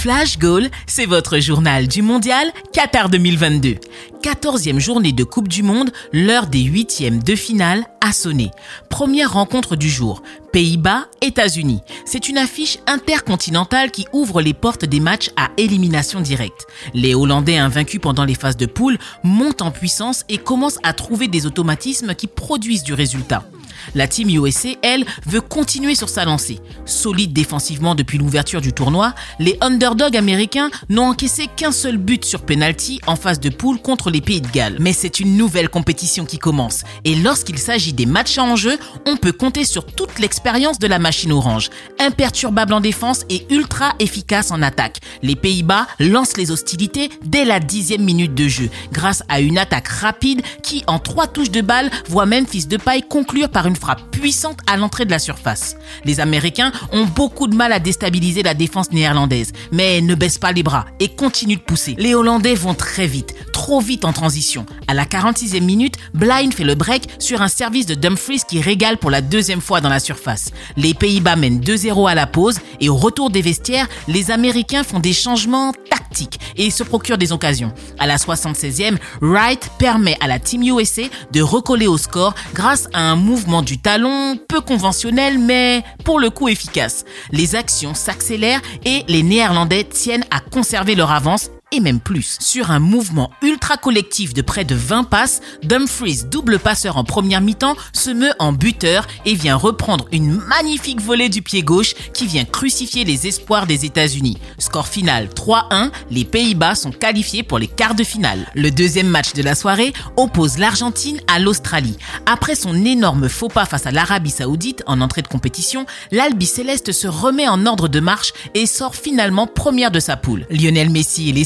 Flash Goal, c'est votre journal du mondial Qatar 2022. 14e journée de Coupe du Monde, l'heure des huitièmes de finale a sonné. Première rencontre du jour, Pays-Bas, États-Unis. C'est une affiche intercontinentale qui ouvre les portes des matchs à élimination directe. Les Hollandais invaincus pendant les phases de poule montent en puissance et commencent à trouver des automatismes qui produisent du résultat. La team USA, elle, veut continuer sur sa lancée. Solide défensivement depuis l'ouverture du tournoi, les underdogs américains n'ont encaissé qu'un seul but sur penalty en phase de poule contre les Pays de Galles. Mais c'est une nouvelle compétition qui commence. Et lorsqu'il s'agit des matchs en jeu, on peut compter sur toute l'expérience de la machine orange. Imperturbable en défense et ultra efficace en attaque. Les Pays-Bas lancent les hostilités dès la dixième minute de jeu, grâce à une attaque rapide qui, en trois touches de balle, voit Memphis de paille conclure par une frappe puissante à l'entrée de la surface. Les Américains ont beaucoup de mal à déstabiliser la défense néerlandaise, mais ne baissent pas les bras et continuent de pousser. Les Hollandais vont très vite, trop vite en transition. À la 46e minute, Blind fait le break sur un service de Dumfries qui régale pour la deuxième fois dans la surface. Les Pays-Bas mènent 2-0 à la pause et au retour des vestiaires, les Américains font des changements tactiques et se procurent des occasions. À la 76e, Wright permet à la Team USA de recoller au score grâce à un mouvement du talon peu conventionnel mais pour le coup efficace. Les actions s'accélèrent et les Néerlandais tiennent à conserver leur avance et même plus. Sur un mouvement ultra collectif de près de 20 passes, Dumfries, double passeur en première mi-temps, se meut en buteur et vient reprendre une magnifique volée du pied gauche qui vient crucifier les espoirs des États-Unis. Score final 3-1, les Pays-Bas sont qualifiés pour les quarts de finale. Le deuxième match de la soirée oppose l'Argentine à l'Australie. Après son énorme faux pas face à l'Arabie Saoudite en entrée de compétition, l'Albi Céleste se remet en ordre de marche et sort finalement première de sa poule. Lionel Messi et les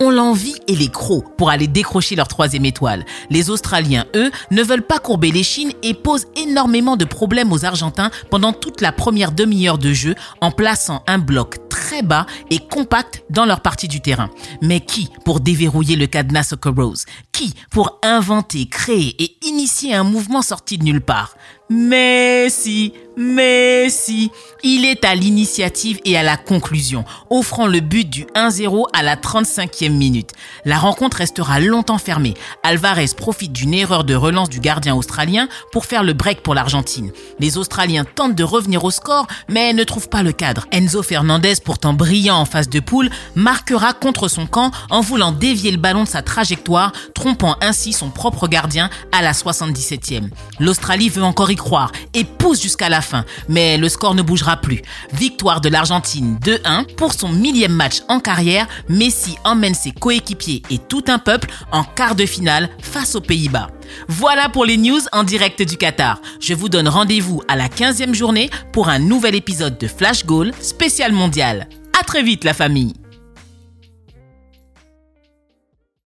ont l'envie et les crocs pour aller décrocher leur troisième étoile. Les Australiens, eux, ne veulent pas courber les chines et posent énormément de problèmes aux Argentins pendant toute la première demi-heure de jeu en plaçant un bloc très bas et compact dans leur partie du terrain. Mais qui pour déverrouiller le cadenas Soccer Rose Qui pour inventer, créer et initier un mouvement sorti de nulle part? Messi, Messi, il est à l'initiative et à la conclusion, offrant le but du 1-0 à la 35e minute. La rencontre restera longtemps fermée. Alvarez profite d'une erreur de relance du gardien australien pour faire le break pour l'Argentine. Les Australiens tentent de revenir au score, mais ne trouvent pas le cadre. Enzo Fernandez, pourtant brillant en phase de poule, marquera contre son camp en voulant dévier le ballon de sa trajectoire, trompant ainsi son propre gardien à la 77e. L'Australie veut encore croire et pousse jusqu'à la fin, mais le score ne bougera plus. Victoire de l'Argentine 2-1 pour son millième match en carrière. Messi emmène ses coéquipiers et tout un peuple en quart de finale face aux Pays-Bas. Voilà pour les news en direct du Qatar. Je vous donne rendez-vous à la 15e journée pour un nouvel épisode de Flash Goal spécial mondial. À très vite la famille